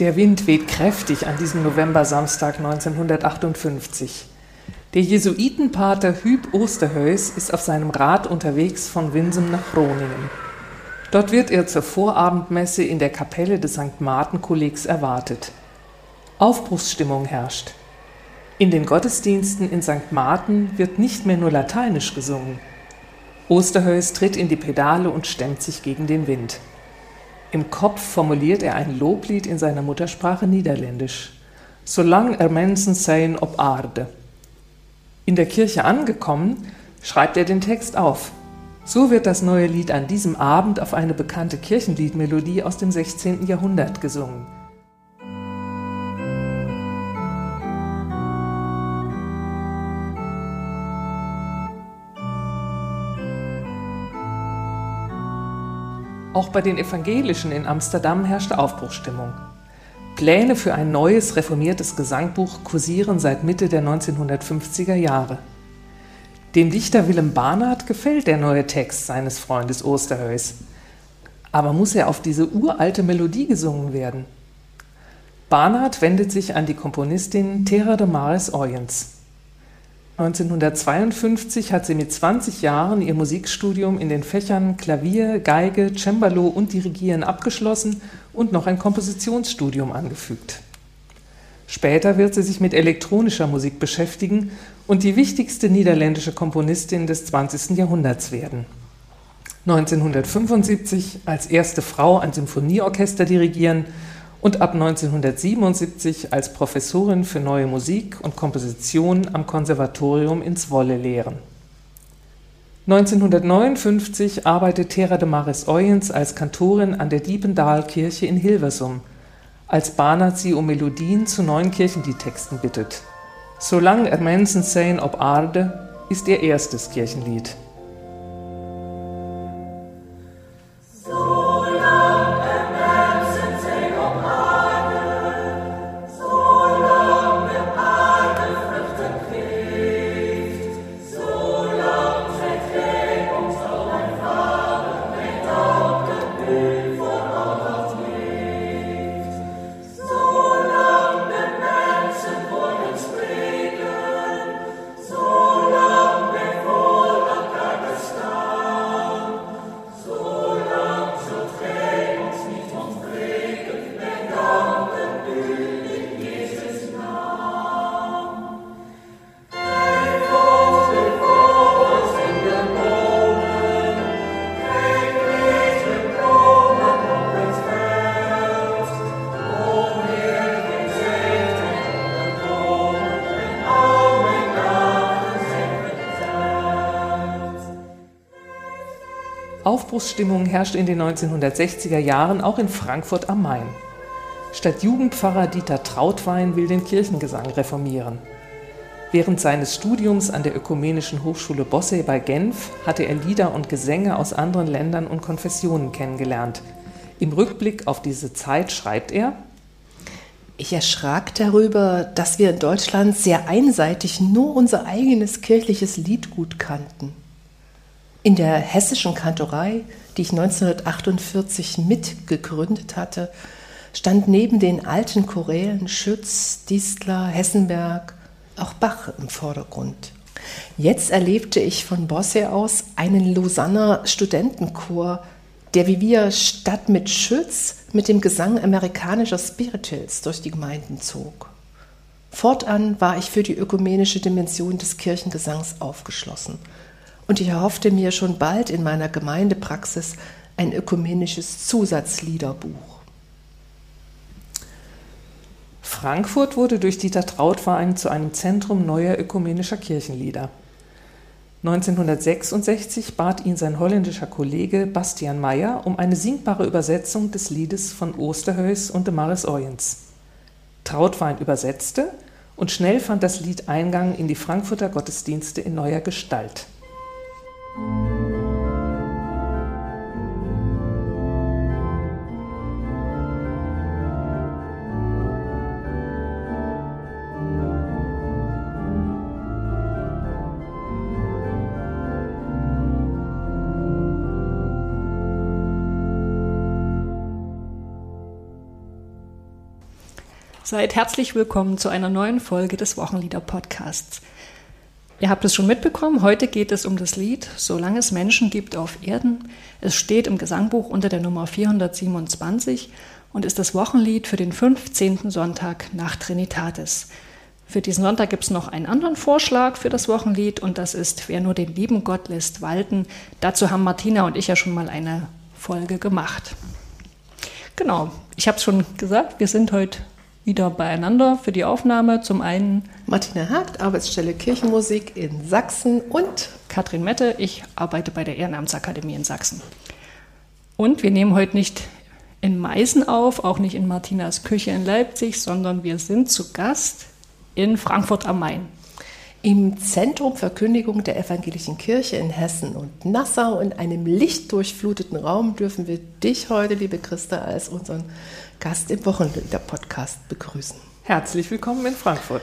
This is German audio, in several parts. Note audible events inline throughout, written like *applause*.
Der Wind weht kräftig an diesem Novembersamstag 1958. Der Jesuitenpater Hüb Osterhöys ist auf seinem Rad unterwegs von Winsum nach Groningen. Dort wird er zur Vorabendmesse in der Kapelle des St. Martin-Kollegs erwartet. Aufbruchsstimmung herrscht. In den Gottesdiensten in St. Martin wird nicht mehr nur lateinisch gesungen. Osterhöys tritt in die Pedale und stemmt sich gegen den Wind. Im Kopf formuliert er ein Loblied in seiner Muttersprache Niederländisch. Solang er Menschen sein op aarde. In der Kirche angekommen, schreibt er den Text auf. So wird das neue Lied an diesem Abend auf eine bekannte Kirchenliedmelodie aus dem 16. Jahrhundert gesungen. Auch bei den Evangelischen in Amsterdam herrschte Aufbruchstimmung. Pläne für ein neues reformiertes Gesangbuch kursieren seit Mitte der 1950er Jahre. Dem Dichter Willem Barnard gefällt der neue Text seines Freundes Osterhöys. Aber muss er auf diese uralte Melodie gesungen werden? Barnard wendet sich an die Komponistin Thera de Maris Oyens. 1952 hat sie mit 20 Jahren ihr Musikstudium in den Fächern Klavier, Geige, Cembalo und Dirigieren abgeschlossen und noch ein Kompositionsstudium angefügt. Später wird sie sich mit elektronischer Musik beschäftigen und die wichtigste niederländische Komponistin des 20. Jahrhunderts werden. 1975 als erste Frau ein Symphonieorchester dirigieren und ab 1977 als Professorin für Neue Musik und Komposition am Konservatorium in Zwolle lehren. 1959 arbeitet Thera de Maris Oyens als Kantorin an der Diependaalkirche in Hilversum, als Barnard sie um Melodien zu neuen Kirchenliedtexten bittet. Solang er mensen zijn op aarde ist ihr erstes Kirchenlied. Aufbruchsstimmung herrscht in den 1960er Jahren auch in Frankfurt am Main. Stadtjugendpfarrer Dieter Trautwein will den Kirchengesang reformieren. Während seines Studiums an der Ökumenischen Hochschule Bossey bei Genf hatte er Lieder und Gesänge aus anderen Ländern und Konfessionen kennengelernt. Im Rückblick auf diese Zeit schreibt er, ich erschrak darüber, dass wir in Deutschland sehr einseitig nur unser eigenes kirchliches Liedgut kannten. In der hessischen Kantorei, die ich 1948 mitgegründet hatte, stand neben den alten Chorälen Schütz, Distler, Hessenberg auch Bach im Vordergrund. Jetzt erlebte ich von Bosse aus einen Lausanner Studentenchor, der wie wir statt mit Schütz mit dem Gesang amerikanischer Spirituals durch die Gemeinden zog. Fortan war ich für die ökumenische Dimension des Kirchengesangs aufgeschlossen – und ich erhoffte mir schon bald in meiner Gemeindepraxis ein ökumenisches Zusatzliederbuch. Frankfurt wurde durch Dieter Trautwein zu einem Zentrum neuer ökumenischer Kirchenlieder. 1966 bat ihn sein holländischer Kollege Bastian Meyer um eine singbare Übersetzung des Liedes von Osterhöys und de Maris Oyens. Trautwein übersetzte und schnell fand das Lied Eingang in die Frankfurter Gottesdienste in neuer Gestalt. Seid herzlich willkommen zu einer neuen Folge des Wochenlieder Podcasts. Ihr habt es schon mitbekommen, heute geht es um das Lied Solange es Menschen gibt auf Erden. Es steht im Gesangbuch unter der Nummer 427 und ist das Wochenlied für den 15. Sonntag nach Trinitatis. Für diesen Sonntag gibt es noch einen anderen Vorschlag für das Wochenlied und das ist Wer nur den lieben Gott lässt walten. Dazu haben Martina und ich ja schon mal eine Folge gemacht. Genau, ich habe es schon gesagt, wir sind heute wieder beieinander für die Aufnahme. Zum einen Martina Hagt, Arbeitsstelle Kirchenmusik in Sachsen und Katrin Mette, ich arbeite bei der Ehrenamtsakademie in Sachsen. Und wir nehmen heute nicht in Meißen auf, auch nicht in Martinas Küche in Leipzig, sondern wir sind zu Gast in Frankfurt am Main. Im Zentrum Verkündigung der Evangelischen Kirche in Hessen und Nassau in einem lichtdurchfluteten Raum dürfen wir dich heute, liebe Christa, als unseren Gast im Wochenlieder-Podcast begrüßen. Herzlich willkommen in Frankfurt.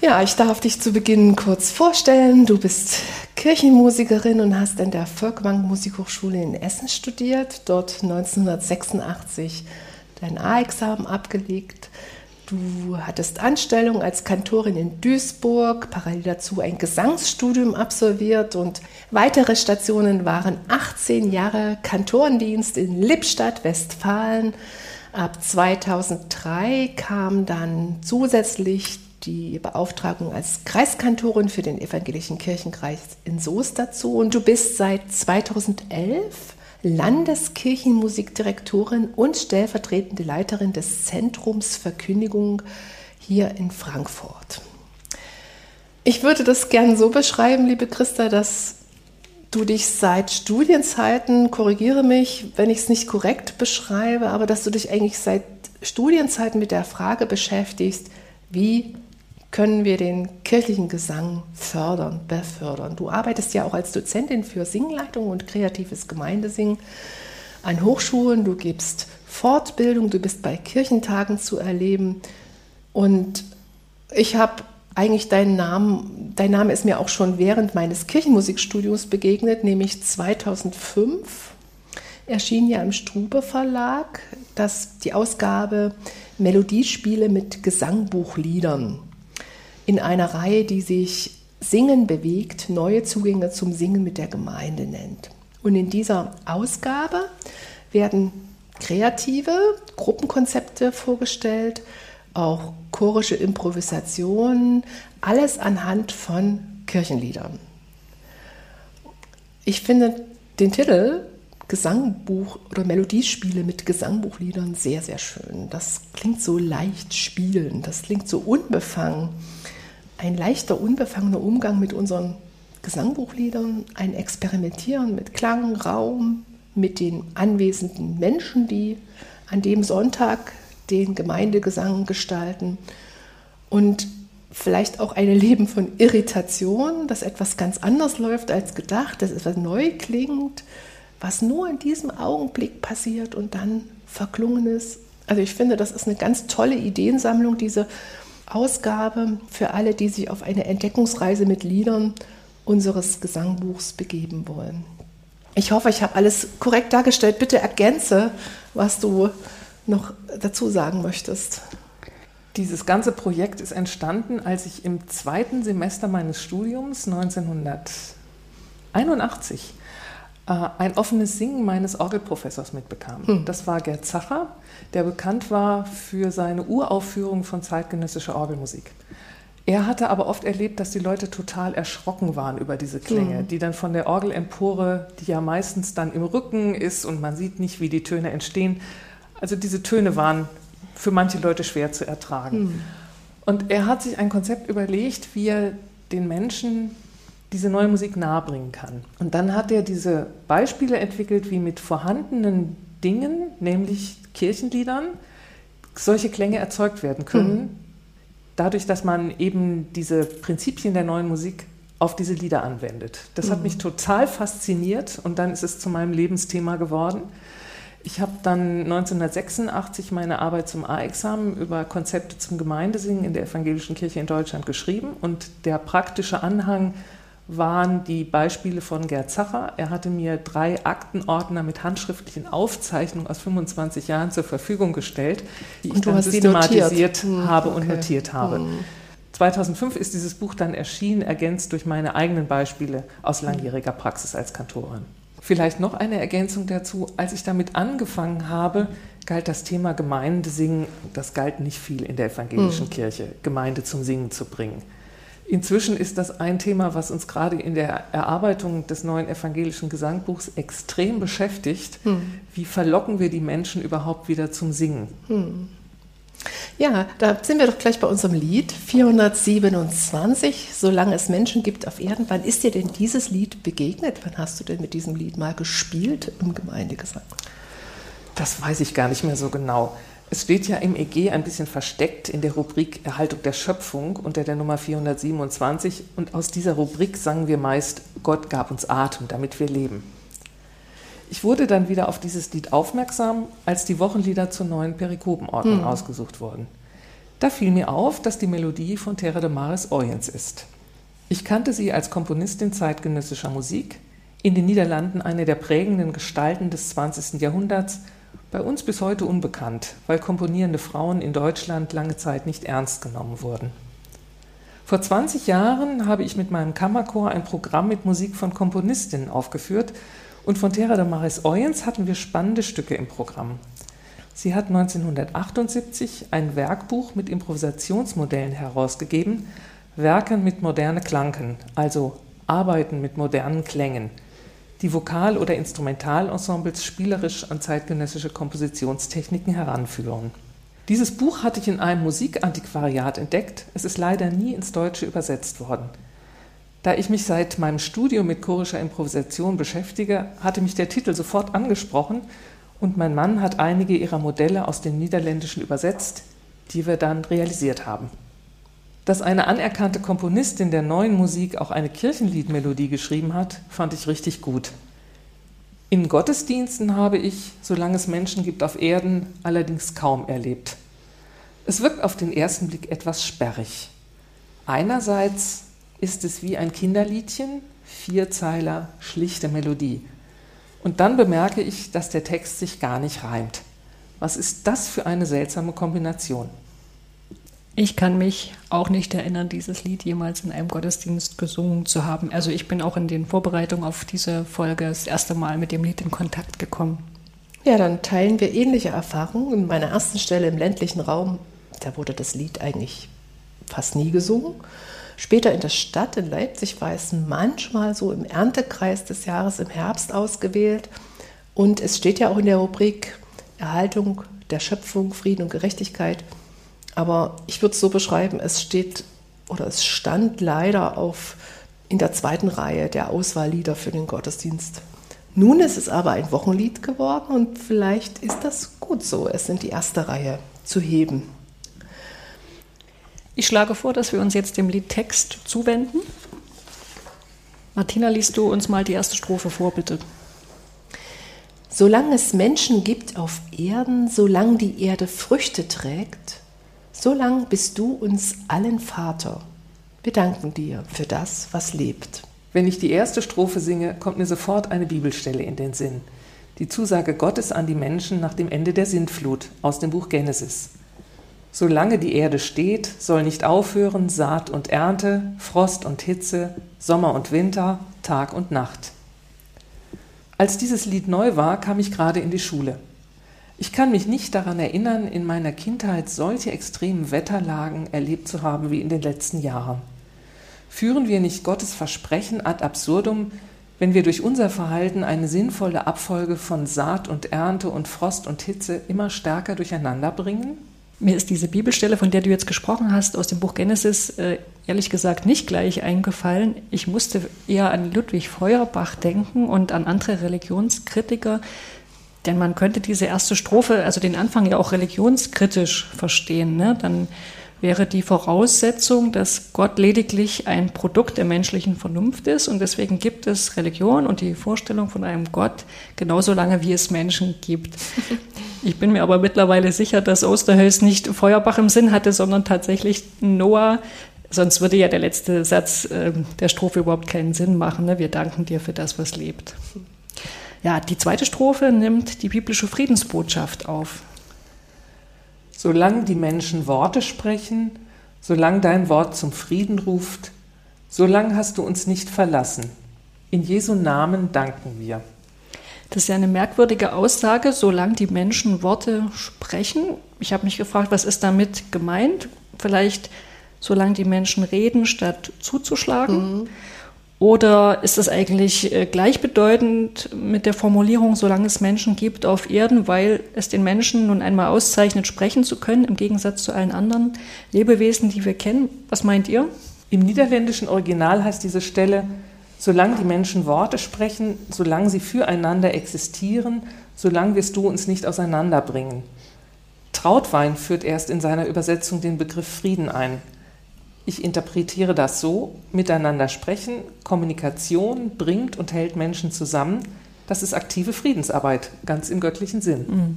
Ja, ich darf dich zu Beginn kurz vorstellen. Du bist Kirchenmusikerin und hast an der Volkwang Musikhochschule in Essen studiert, dort 1986 dein A-Examen abgelegt. Du hattest Anstellung als Kantorin in Duisburg, parallel dazu ein Gesangsstudium absolviert und weitere Stationen waren 18 Jahre Kantorendienst in Lippstadt, Westfalen, Ab 2003 kam dann zusätzlich die Beauftragung als Kreiskantorin für den evangelischen Kirchenkreis in Soest dazu und du bist seit 2011 Landeskirchenmusikdirektorin und stellvertretende Leiterin des Zentrums Verkündigung hier in Frankfurt. Ich würde das gern so beschreiben, liebe Christa, dass du dich seit Studienzeiten, korrigiere mich, wenn ich es nicht korrekt beschreibe, aber dass du dich eigentlich seit Studienzeiten mit der Frage beschäftigst, wie können wir den kirchlichen Gesang fördern, befördern. Du arbeitest ja auch als Dozentin für Singleitung und kreatives Gemeindesingen an Hochschulen, du gibst Fortbildung, du bist bei Kirchentagen zu erleben und ich habe eigentlich deinen Namen, dein Name ist mir auch schon während meines Kirchenmusikstudiums begegnet, nämlich 2005 erschien ja im Strube Verlag das, die Ausgabe Melodiespiele mit Gesangbuchliedern in einer Reihe, die sich Singen bewegt, neue Zugänge zum Singen mit der Gemeinde nennt. Und in dieser Ausgabe werden kreative Gruppenkonzepte vorgestellt, auch chorische Improvisationen, alles anhand von Kirchenliedern. Ich finde den Titel Gesangbuch oder Melodiespiele mit Gesangbuchliedern sehr, sehr schön. Das klingt so leicht spielen, das klingt so unbefangen. Ein leichter, unbefangener Umgang mit unseren Gesangbuchliedern, ein Experimentieren mit Klang, Raum, mit den anwesenden Menschen, die an dem Sonntag den Gemeindegesang gestalten und vielleicht auch ein Leben von Irritation, dass etwas ganz anders läuft als gedacht, dass etwas neu klingt, was nur in diesem Augenblick passiert und dann verklungen ist. Also ich finde, das ist eine ganz tolle Ideensammlung, diese Ausgabe für alle, die sich auf eine Entdeckungsreise mit Liedern unseres Gesangbuchs begeben wollen. Ich hoffe, ich habe alles korrekt dargestellt. Bitte ergänze, was du noch dazu sagen möchtest. Dieses ganze Projekt ist entstanden, als ich im zweiten Semester meines Studiums 1981 äh, ein offenes Singen meines Orgelprofessors mitbekam. Hm. Das war Gerd Zacher, der bekannt war für seine Uraufführung von zeitgenössischer Orgelmusik. Er hatte aber oft erlebt, dass die Leute total erschrocken waren über diese Klänge, mhm. die dann von der Orgelempore, die ja meistens dann im Rücken ist und man sieht nicht, wie die Töne entstehen, also diese Töne waren für manche Leute schwer zu ertragen. Mhm. Und er hat sich ein Konzept überlegt, wie er den Menschen diese neue Musik nahebringen kann. Und dann hat er diese Beispiele entwickelt, wie mit vorhandenen Dingen, nämlich Kirchenliedern, solche Klänge erzeugt werden können, mhm. dadurch, dass man eben diese Prinzipien der neuen Musik auf diese Lieder anwendet. Das mhm. hat mich total fasziniert und dann ist es zu meinem Lebensthema geworden. Ich habe dann 1986 meine Arbeit zum A-Examen über Konzepte zum Gemeindesingen in der evangelischen Kirche in Deutschland geschrieben und der praktische Anhang waren die Beispiele von Gerd Zacher. Er hatte mir drei Aktenordner mit handschriftlichen Aufzeichnungen aus 25 Jahren zur Verfügung gestellt, die ich dann systematisiert hm, habe okay. und notiert habe. Hm. 2005 ist dieses Buch dann erschienen, ergänzt durch meine eigenen Beispiele aus langjähriger Praxis als Kantorin. Vielleicht noch eine Ergänzung dazu. Als ich damit angefangen habe, galt das Thema Gemeindesingen, das galt nicht viel in der evangelischen mhm. Kirche, Gemeinde zum Singen zu bringen. Inzwischen ist das ein Thema, was uns gerade in der Erarbeitung des neuen evangelischen Gesangbuchs extrem beschäftigt. Mhm. Wie verlocken wir die Menschen überhaupt wieder zum Singen? Mhm. Ja, da sind wir doch gleich bei unserem Lied 427, Solange es Menschen gibt auf Erden. Wann ist dir denn dieses Lied begegnet? Wann hast du denn mit diesem Lied mal gespielt im Gemeindegesang? Das weiß ich gar nicht mehr so genau. Es steht ja im EG ein bisschen versteckt in der Rubrik Erhaltung der Schöpfung unter der Nummer 427 und aus dieser Rubrik sangen wir meist Gott gab uns Atem, damit wir leben. Ich wurde dann wieder auf dieses Lied aufmerksam, als die Wochenlieder zur neuen Perikopenordnung hm. ausgesucht wurden. Da fiel mir auf, dass die Melodie von Terra de Maris Oyens ist. Ich kannte sie als Komponistin zeitgenössischer Musik, in den Niederlanden eine der prägenden Gestalten des 20. Jahrhunderts, bei uns bis heute unbekannt, weil komponierende Frauen in Deutschland lange Zeit nicht ernst genommen wurden. Vor 20 Jahren habe ich mit meinem Kammerchor ein Programm mit Musik von Komponistinnen aufgeführt und von Terra de Maris Oyens hatten wir spannende Stücke im Programm. Sie hat 1978 ein Werkbuch mit Improvisationsmodellen herausgegeben, Werken mit moderne Klanken, also Arbeiten mit modernen Klängen, die Vokal- oder Instrumentalensembles spielerisch an zeitgenössische Kompositionstechniken heranführen. Dieses Buch hatte ich in einem Musikantiquariat entdeckt, es ist leider nie ins Deutsche übersetzt worden. Da ich mich seit meinem Studium mit chorischer Improvisation beschäftige, hatte mich der Titel sofort angesprochen und mein Mann hat einige ihrer Modelle aus dem Niederländischen übersetzt, die wir dann realisiert haben. Dass eine anerkannte Komponistin der neuen Musik auch eine Kirchenliedmelodie geschrieben hat, fand ich richtig gut. In Gottesdiensten habe ich, solange es Menschen gibt auf Erden, allerdings kaum erlebt. Es wirkt auf den ersten Blick etwas sperrig. Einerseits ist es wie ein Kinderliedchen, Vierzeiler, schlichte Melodie. Und dann bemerke ich, dass der Text sich gar nicht reimt. Was ist das für eine seltsame Kombination? Ich kann mich auch nicht erinnern, dieses Lied jemals in einem Gottesdienst gesungen zu haben. Also ich bin auch in den Vorbereitungen auf diese Folge das erste Mal mit dem Lied in Kontakt gekommen. Ja, dann teilen wir ähnliche Erfahrungen. In meiner ersten Stelle im ländlichen Raum, da wurde das Lied eigentlich fast nie gesungen. Später in der Stadt, in Leipzig, war es manchmal so im Erntekreis des Jahres im Herbst ausgewählt. Und es steht ja auch in der Rubrik Erhaltung der Schöpfung, Frieden und Gerechtigkeit. Aber ich würde es so beschreiben, es steht oder es stand leider auf in der zweiten Reihe der Auswahllieder für den Gottesdienst. Nun ist es aber ein Wochenlied geworden und vielleicht ist das gut so, es in die erste Reihe zu heben. Ich schlage vor, dass wir uns jetzt dem Liedtext zuwenden. Martina, liest du uns mal die erste Strophe vor, bitte. Solange es Menschen gibt auf Erden, solange die Erde Früchte trägt, solange bist du uns allen Vater. Wir danken dir für das, was lebt. Wenn ich die erste Strophe singe, kommt mir sofort eine Bibelstelle in den Sinn. Die Zusage Gottes an die Menschen nach dem Ende der Sintflut aus dem Buch Genesis. Solange die Erde steht, soll nicht aufhören Saat und Ernte, Frost und Hitze, Sommer und Winter, Tag und Nacht. Als dieses Lied neu war, kam ich gerade in die Schule. Ich kann mich nicht daran erinnern, in meiner Kindheit solche extremen Wetterlagen erlebt zu haben wie in den letzten Jahren. Führen wir nicht Gottes Versprechen ad absurdum, wenn wir durch unser Verhalten eine sinnvolle Abfolge von Saat und Ernte und Frost und Hitze immer stärker durcheinander bringen? Mir ist diese Bibelstelle, von der du jetzt gesprochen hast, aus dem Buch Genesis, äh, ehrlich gesagt nicht gleich eingefallen. Ich musste eher an Ludwig Feuerbach denken und an andere Religionskritiker, denn man könnte diese erste Strophe, also den Anfang ja auch religionskritisch verstehen. Ne? Dann wäre die Voraussetzung, dass Gott lediglich ein Produkt der menschlichen Vernunft ist und deswegen gibt es Religion und die Vorstellung von einem Gott genauso lange, wie es Menschen gibt. *laughs* Ich bin mir aber mittlerweile sicher, dass Osterhölz nicht Feuerbach im Sinn hatte, sondern tatsächlich Noah, Sonst würde ja der letzte Satz äh, der Strophe überhaupt keinen Sinn machen. Ne? Wir danken dir für das, was lebt. Ja, die zweite Strophe nimmt die biblische Friedensbotschaft auf. Solange die Menschen Worte sprechen, solange dein Wort zum Frieden ruft, solange hast du uns nicht verlassen. In Jesu Namen danken wir. Das ist ja eine merkwürdige Aussage, solange die Menschen Worte sprechen. Ich habe mich gefragt, was ist damit gemeint? Vielleicht solange die Menschen reden, statt zuzuschlagen? Mhm. Oder ist das eigentlich äh, gleichbedeutend mit der Formulierung, solange es Menschen gibt auf Erden, weil es den Menschen nun einmal auszeichnet, sprechen zu können, im Gegensatz zu allen anderen Lebewesen, die wir kennen? Was meint ihr? Im niederländischen Original heißt diese Stelle, solange die Menschen Worte sprechen, solange sie füreinander existieren, solange wirst du uns nicht auseinanderbringen. Trautwein führt erst in seiner Übersetzung den Begriff Frieden ein. Ich interpretiere das so, miteinander sprechen, Kommunikation bringt und hält Menschen zusammen. Das ist aktive Friedensarbeit, ganz im göttlichen Sinn. Mhm.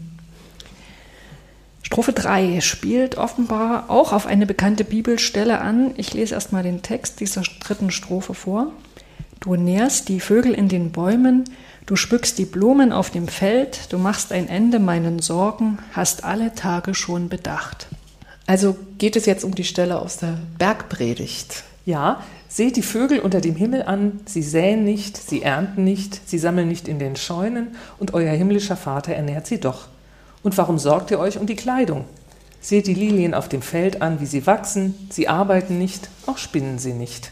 Strophe 3 spielt offenbar auch auf eine bekannte Bibelstelle an. Ich lese erstmal den Text dieser dritten Strophe vor. Du nährst die Vögel in den Bäumen, du spückst die Blumen auf dem Feld, du machst ein Ende meinen Sorgen, hast alle Tage schon bedacht. Also geht es jetzt um die Stelle aus der Bergpredigt. Ja, seht die Vögel unter dem Himmel an, sie säen nicht, sie ernten nicht, sie sammeln nicht in den Scheunen, und euer himmlischer Vater ernährt sie doch. Und warum sorgt ihr euch um die Kleidung? Seht die Lilien auf dem Feld an, wie sie wachsen, sie arbeiten nicht, auch spinnen sie nicht.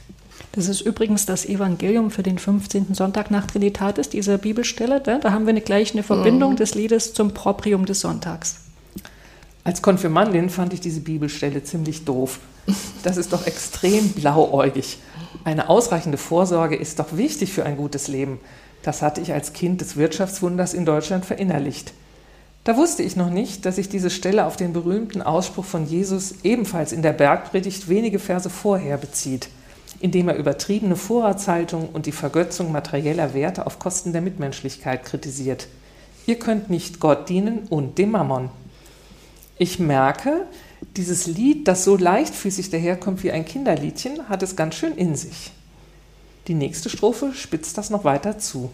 Das ist übrigens das Evangelium für den 15. Sonntag nach Trinitatis, diese Bibelstelle. Da haben wir gleich eine Verbindung mhm. des Liedes zum Proprium des Sonntags. Als Konfirmandin fand ich diese Bibelstelle ziemlich doof. Das ist doch extrem blauäugig. Eine ausreichende Vorsorge ist doch wichtig für ein gutes Leben. Das hatte ich als Kind des Wirtschaftswunders in Deutschland verinnerlicht. Da wusste ich noch nicht, dass sich diese Stelle auf den berühmten Ausspruch von Jesus ebenfalls in der Bergpredigt wenige Verse vorher bezieht, indem er übertriebene Vorratshaltung und die Vergötzung materieller Werte auf Kosten der Mitmenschlichkeit kritisiert. Ihr könnt nicht Gott dienen und dem Mammon ich merke, dieses Lied, das so leichtfüßig daherkommt wie ein Kinderliedchen, hat es ganz schön in sich. Die nächste Strophe spitzt das noch weiter zu.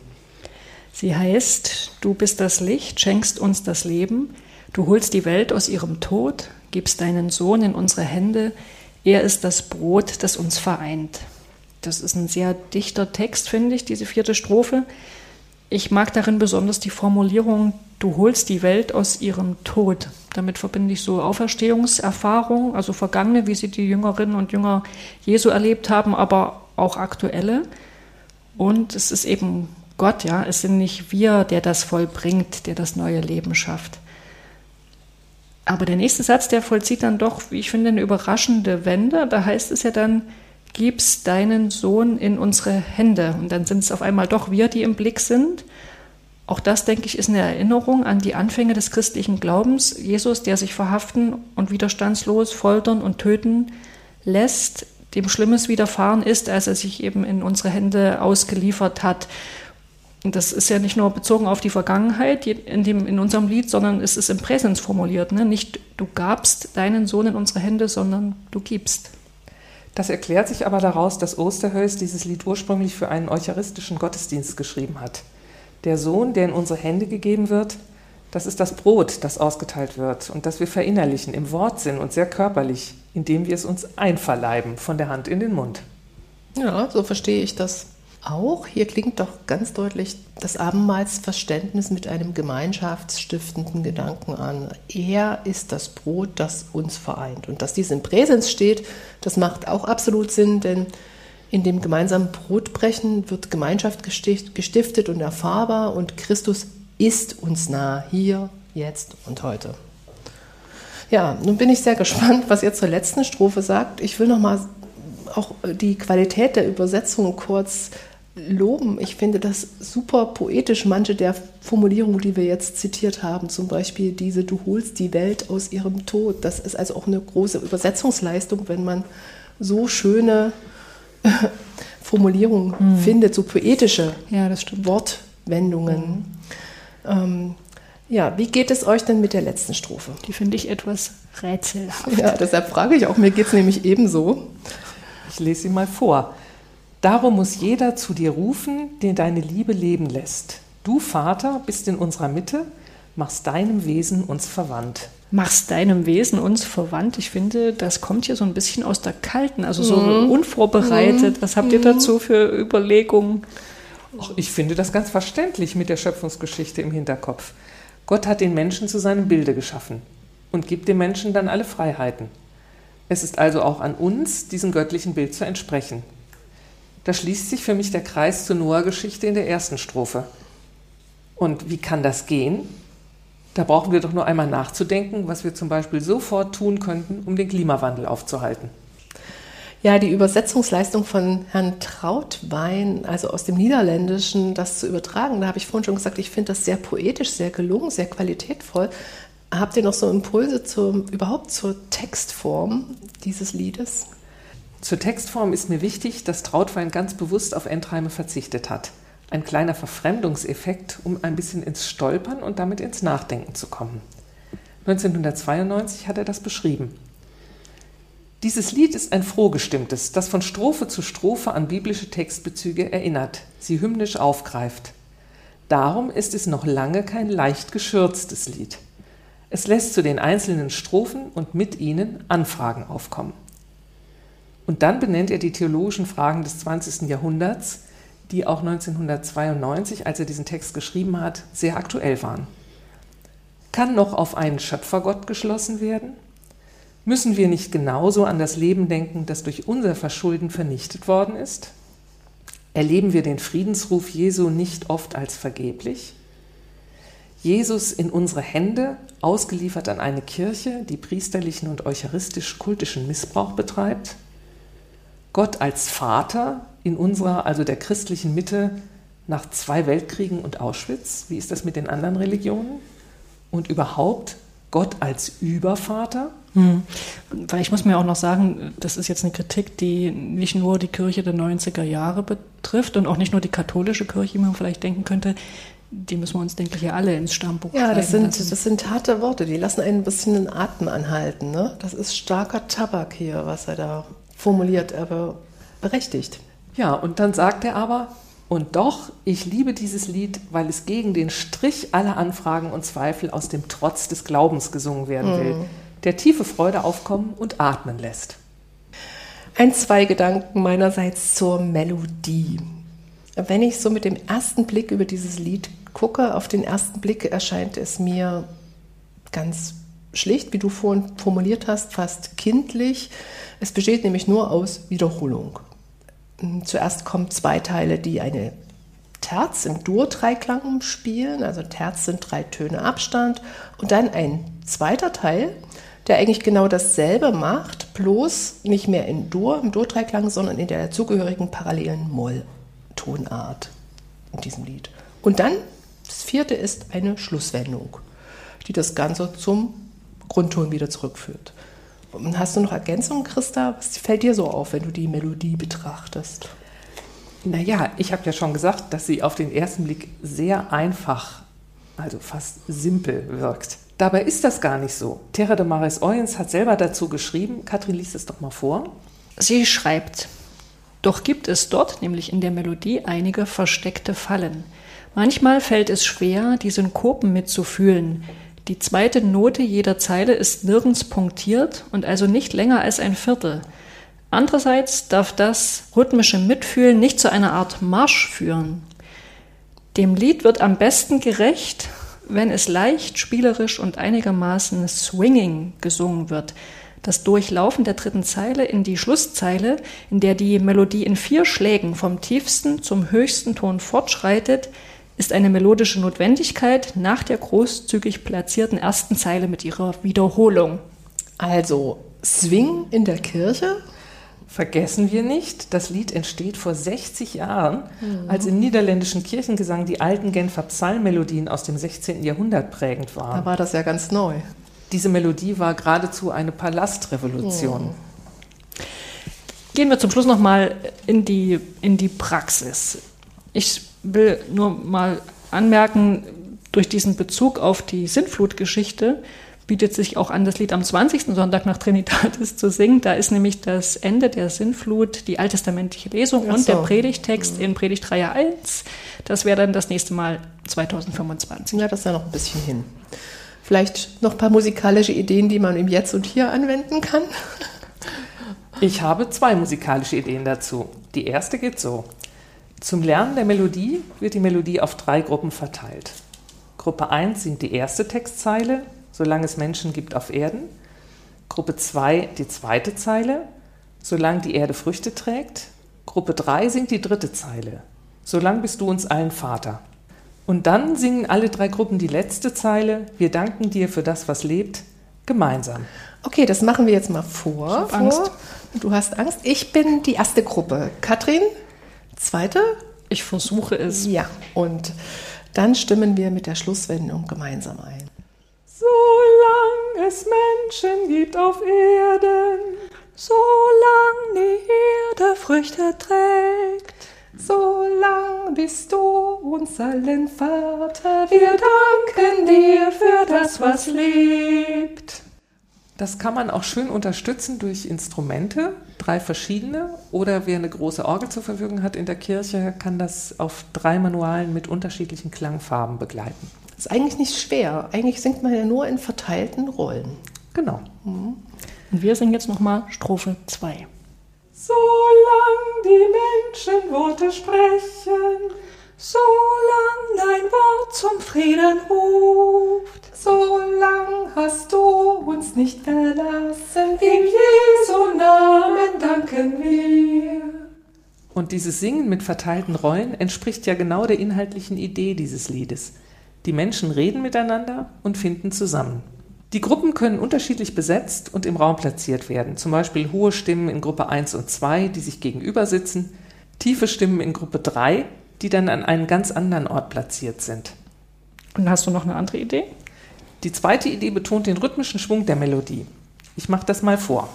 Sie heißt, du bist das Licht, schenkst uns das Leben, du holst die Welt aus ihrem Tod, gibst deinen Sohn in unsere Hände, er ist das Brot, das uns vereint. Das ist ein sehr dichter Text, finde ich, diese vierte Strophe. Ich mag darin besonders die Formulierung, du holst die Welt aus ihrem Tod. Damit verbinde ich so Auferstehungserfahrungen, also vergangene, wie sie die Jüngerinnen und Jünger Jesu erlebt haben, aber auch aktuelle. Und es ist eben Gott, ja, es sind nicht wir, der das vollbringt, der das neue Leben schafft. Aber der nächste Satz, der vollzieht dann doch, wie ich finde, eine überraschende Wende. Da heißt es ja dann, gibst deinen Sohn in unsere Hände. Und dann sind es auf einmal doch wir, die im Blick sind. Auch das, denke ich, ist eine Erinnerung an die Anfänge des christlichen Glaubens. Jesus, der sich verhaften und widerstandslos foltern und töten lässt, dem Schlimmes widerfahren ist, als er sich eben in unsere Hände ausgeliefert hat. Und das ist ja nicht nur bezogen auf die Vergangenheit in, dem, in unserem Lied, sondern es ist im Präsens formuliert. Ne? Nicht du gabst deinen Sohn in unsere Hände, sondern du gibst. Das erklärt sich aber daraus, dass Osterhöß dieses Lied ursprünglich für einen eucharistischen Gottesdienst geschrieben hat. Der Sohn, der in unsere Hände gegeben wird, das ist das Brot, das ausgeteilt wird und das wir verinnerlichen im Wortsinn und sehr körperlich, indem wir es uns einverleiben von der Hand in den Mund. Ja, so verstehe ich das auch. Hier klingt doch ganz deutlich das Abendmahlsverständnis mit einem gemeinschaftsstiftenden Gedanken an. Er ist das Brot, das uns vereint. Und dass dies im Präsens steht, das macht auch absolut Sinn, denn in dem gemeinsamen Brotbrechen wird Gemeinschaft gestiftet und erfahrbar und Christus ist uns nah, hier, jetzt und heute. Ja, nun bin ich sehr gespannt, was ihr zur letzten Strophe sagt. Ich will noch mal auch die Qualität der Übersetzung kurz loben. Ich finde das super poetisch, manche der Formulierungen, die wir jetzt zitiert haben, zum Beispiel diese Du holst die Welt aus ihrem Tod. Das ist also auch eine große Übersetzungsleistung, wenn man so schöne Formulierungen hm. findet, so poetische ja, Wortwendungen. Hm. Ähm, ja, wie geht es euch denn mit der letzten Strophe? Die finde ich etwas rätselhaft. Ja, deshalb frage ich auch, mir geht es nämlich ebenso. Ich lese sie mal vor. Darum muss jeder zu dir rufen, den deine Liebe leben lässt. Du, Vater, bist in unserer Mitte, machst deinem Wesen uns verwandt. Machst deinem Wesen uns verwandt. Ich finde, das kommt hier so ein bisschen aus der Kalten, also so mhm. unvorbereitet. Was habt ihr mhm. dazu für Überlegungen? Ach, ich finde das ganz verständlich mit der Schöpfungsgeschichte im Hinterkopf. Gott hat den Menschen zu seinem Bilde geschaffen und gibt dem Menschen dann alle Freiheiten. Es ist also auch an uns, diesem göttlichen Bild zu entsprechen. Da schließt sich für mich der Kreis zur Noah-Geschichte in der ersten Strophe. Und wie kann das gehen? Da brauchen wir doch nur einmal nachzudenken, was wir zum Beispiel sofort tun könnten, um den Klimawandel aufzuhalten. Ja, die Übersetzungsleistung von Herrn Trautwein, also aus dem Niederländischen, das zu übertragen, da habe ich vorhin schon gesagt, ich finde das sehr poetisch, sehr gelungen, sehr qualitätvoll. Habt ihr noch so Impulse zur, überhaupt zur Textform dieses Liedes? Zur Textform ist mir wichtig, dass Trautwein ganz bewusst auf Endreime verzichtet hat. Ein kleiner Verfremdungseffekt, um ein bisschen ins Stolpern und damit ins Nachdenken zu kommen. 1992 hat er das beschrieben. Dieses Lied ist ein frohgestimmtes, das von Strophe zu Strophe an biblische Textbezüge erinnert, sie hymnisch aufgreift. Darum ist es noch lange kein leicht geschürztes Lied. Es lässt zu den einzelnen Strophen und mit ihnen Anfragen aufkommen. Und dann benennt er die theologischen Fragen des 20. Jahrhunderts, die auch 1992, als er diesen Text geschrieben hat, sehr aktuell waren. Kann noch auf einen Schöpfergott geschlossen werden? Müssen wir nicht genauso an das Leben denken, das durch unser Verschulden vernichtet worden ist? Erleben wir den Friedensruf Jesu nicht oft als vergeblich? Jesus in unsere Hände, ausgeliefert an eine Kirche, die priesterlichen und eucharistisch-kultischen Missbrauch betreibt? Gott als Vater in unserer, also der christlichen Mitte, nach zwei Weltkriegen und Auschwitz? Wie ist das mit den anderen Religionen? Und überhaupt Gott als Übervater? Hm. Weil ich muss mir auch noch sagen, das ist jetzt eine Kritik, die nicht nur die Kirche der 90er Jahre betrifft und auch nicht nur die katholische Kirche, wie man vielleicht denken könnte. Die müssen wir uns, denke ich, ja alle ins Stammbuch Ja, das sind, das sind harte Worte, die lassen einen ein bisschen den Atem anhalten. Ne? Das ist starker Tabak hier, was er da formuliert, aber berechtigt. Ja, und dann sagt er aber, und doch, ich liebe dieses Lied, weil es gegen den Strich aller Anfragen und Zweifel aus dem Trotz des Glaubens gesungen werden will. Mhm der tiefe Freude aufkommen und atmen lässt. Ein, zwei Gedanken meinerseits zur Melodie. Wenn ich so mit dem ersten Blick über dieses Lied gucke, auf den ersten Blick erscheint es mir ganz schlicht, wie du vorhin formuliert hast, fast kindlich. Es besteht nämlich nur aus Wiederholung. Zuerst kommen zwei Teile, die eine Terz im Dur-Dreiklang spielen, also Terz sind drei Töne Abstand, und dann ein zweiter Teil, der eigentlich genau dasselbe macht, bloß nicht mehr in Dur, im Dur-Dreiklang, sondern in der dazugehörigen parallelen Moll-Tonart in diesem Lied. Und dann, das vierte ist eine Schlusswendung, die das Ganze zum Grundton wieder zurückführt. Und hast du noch Ergänzungen, Christa? Was fällt dir so auf, wenn du die Melodie betrachtest? Naja, ich habe ja schon gesagt, dass sie auf den ersten Blick sehr einfach, also fast simpel wirkt. Dabei ist das gar nicht so. Terra de Maris Oyens hat selber dazu geschrieben. Katrin liest es doch mal vor. Sie schreibt, doch gibt es dort, nämlich in der Melodie, einige versteckte Fallen. Manchmal fällt es schwer, die Synkopen mitzufühlen. Die zweite Note jeder Zeile ist nirgends punktiert und also nicht länger als ein Viertel. Andererseits darf das rhythmische Mitfühlen nicht zu einer Art Marsch führen. Dem Lied wird am besten gerecht, wenn es leicht, spielerisch und einigermaßen swinging gesungen wird. Das Durchlaufen der dritten Zeile in die Schlusszeile, in der die Melodie in vier Schlägen vom tiefsten zum höchsten Ton fortschreitet, ist eine melodische Notwendigkeit nach der großzügig platzierten ersten Zeile mit ihrer Wiederholung. Also Swing in der Kirche, Vergessen wir nicht, das Lied entsteht vor 60 Jahren, mhm. als im niederländischen Kirchengesang die alten Genfer Psalmmelodien aus dem 16. Jahrhundert prägend waren. Da war das ja ganz neu. Diese Melodie war geradezu eine Palastrevolution. Mhm. Gehen wir zum Schluss nochmal in die, in die Praxis. Ich will nur mal anmerken, durch diesen Bezug auf die Sintflutgeschichte bietet sich auch an, das Lied am 20. Sonntag nach Trinitatis zu singen. Da ist nämlich das Ende der Sinnflut, die alttestamentliche Lesung Ach und der so. Predigtext in Predigt 1. Das wäre dann das nächste Mal 2025. Ja, das ist ja noch ein bisschen hin. Vielleicht noch ein paar musikalische Ideen, die man im Jetzt und Hier anwenden kann. Ich habe zwei musikalische Ideen dazu. Die erste geht so. Zum Lernen der Melodie wird die Melodie auf drei Gruppen verteilt. Gruppe 1 singt die erste Textzeile, solange es Menschen gibt auf Erden. Gruppe 2 die zweite Zeile, solange die Erde Früchte trägt. Gruppe 3 singt die dritte Zeile, solange bist du uns allen Vater. Und dann singen alle drei Gruppen die letzte Zeile, wir danken dir für das, was lebt, gemeinsam. Okay, das machen wir jetzt mal vor. Ich vor. Angst. Du hast Angst. Ich bin die erste Gruppe. Katrin, zweite? Ich versuche es. Ja. Und dann stimmen wir mit der Schlusswendung gemeinsam ein. Solange es Menschen gibt auf Erden, Solange die Erde Früchte trägt, Solang bist du uns allen Vater, wir danken dir für das, was lebt. Das kann man auch schön unterstützen durch Instrumente, drei verschiedene. Oder wer eine große Orgel zur Verfügung hat in der Kirche, kann das auf drei Manualen mit unterschiedlichen Klangfarben begleiten. Ist eigentlich nicht schwer. Eigentlich singt man ja nur in verteilten Rollen. Genau. Und wir singen jetzt nochmal Strophe 2. Solange die Menschen Worte sprechen, Solang dein Wort zum Frieden ruft, Solang hast du uns nicht verlassen, in Jesu Namen danken wir. Und dieses Singen mit verteilten Rollen entspricht ja genau der inhaltlichen Idee dieses Liedes. Die Menschen reden miteinander und finden zusammen. Die Gruppen können unterschiedlich besetzt und im Raum platziert werden. Zum Beispiel hohe Stimmen in Gruppe 1 und 2, die sich gegenüber sitzen, tiefe Stimmen in Gruppe 3, die dann an einem ganz anderen Ort platziert sind. Und hast du noch eine andere Idee? Die zweite Idee betont den rhythmischen Schwung der Melodie. Ich mache das mal vor.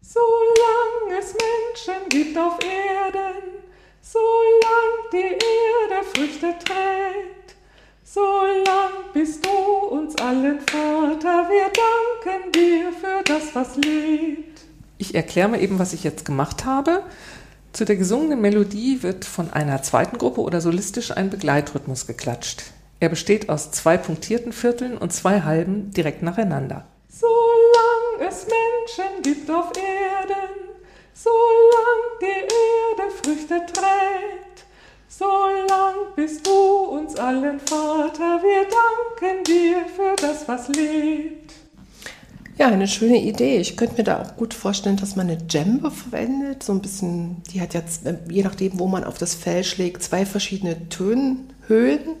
Solange es Menschen gibt auf Erden, solange die Erde Früchte trägt, solange bist du uns allen Vater, wir danken dir für das, was lebt. Ich erkläre mal eben, was ich jetzt gemacht habe. Zu der gesungenen Melodie wird von einer zweiten Gruppe oder solistisch ein Begleitrhythmus geklatscht. Er besteht aus zwei punktierten Vierteln und zwei Halben direkt nacheinander. Solange es Menschen gibt auf Erden, solange die Erde Früchte trägt, solange bist du uns allen Vater, wir danken dir für das, was lebt. Ja, eine schöne Idee. Ich könnte mir da auch gut vorstellen, dass man eine Djembe verwendet. So ein bisschen, die hat jetzt, äh, je nachdem, wo man auf das Fell schlägt, zwei verschiedene Tönhöhen.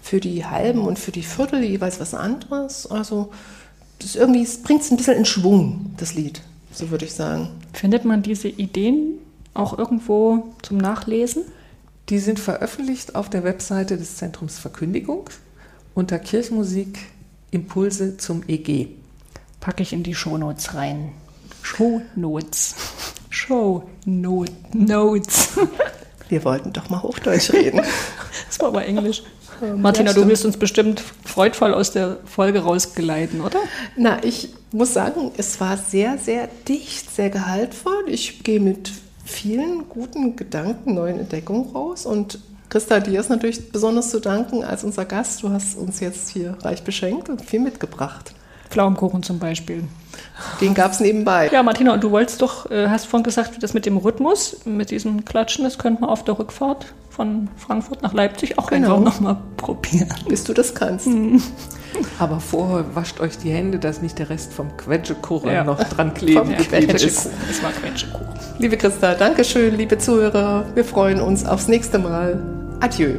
Für die halben und für die Viertel jeweils was anderes. Also, das irgendwie bringt es ein bisschen in Schwung, das Lied. So würde ich sagen. Findet man diese Ideen auch irgendwo zum Nachlesen? Die sind veröffentlicht auf der Webseite des Zentrums Verkündigung unter Kirchenmusik Impulse zum EG. Packe ich in die Shownotes rein. Shownotes. Shownotes. Wir wollten doch mal Hochdeutsch reden. *laughs* Das war aber Englisch. Martina, ja, du willst uns bestimmt freudvoll aus der Folge rausgeleiten, oder? Na, ich muss sagen, es war sehr, sehr dicht, sehr gehaltvoll. Ich gehe mit vielen guten Gedanken, neuen Entdeckungen raus. Und Christa, dir ist natürlich besonders zu danken als unser Gast. Du hast uns jetzt hier reich beschenkt und viel mitgebracht. Pflaumenkuchen zum Beispiel. Den gab es nebenbei. Ja, Martina, und du wolltest doch, äh, hast vorhin gesagt, das mit dem Rhythmus, mit diesem Klatschen, das könnte man auf der Rückfahrt von Frankfurt nach Leipzig auch Genau. einfach nochmal probieren. Bis du das kannst. Aber vorher wascht euch die Hände, dass nicht der Rest vom Quetschekuchen Ja. noch dran kleben Vom geblieben ist. Quetschekuchen. Es war Quetschekuchen. Liebe Christa, Dankeschön, liebe Zuhörer. Wir freuen uns aufs nächste Mal. Adieu.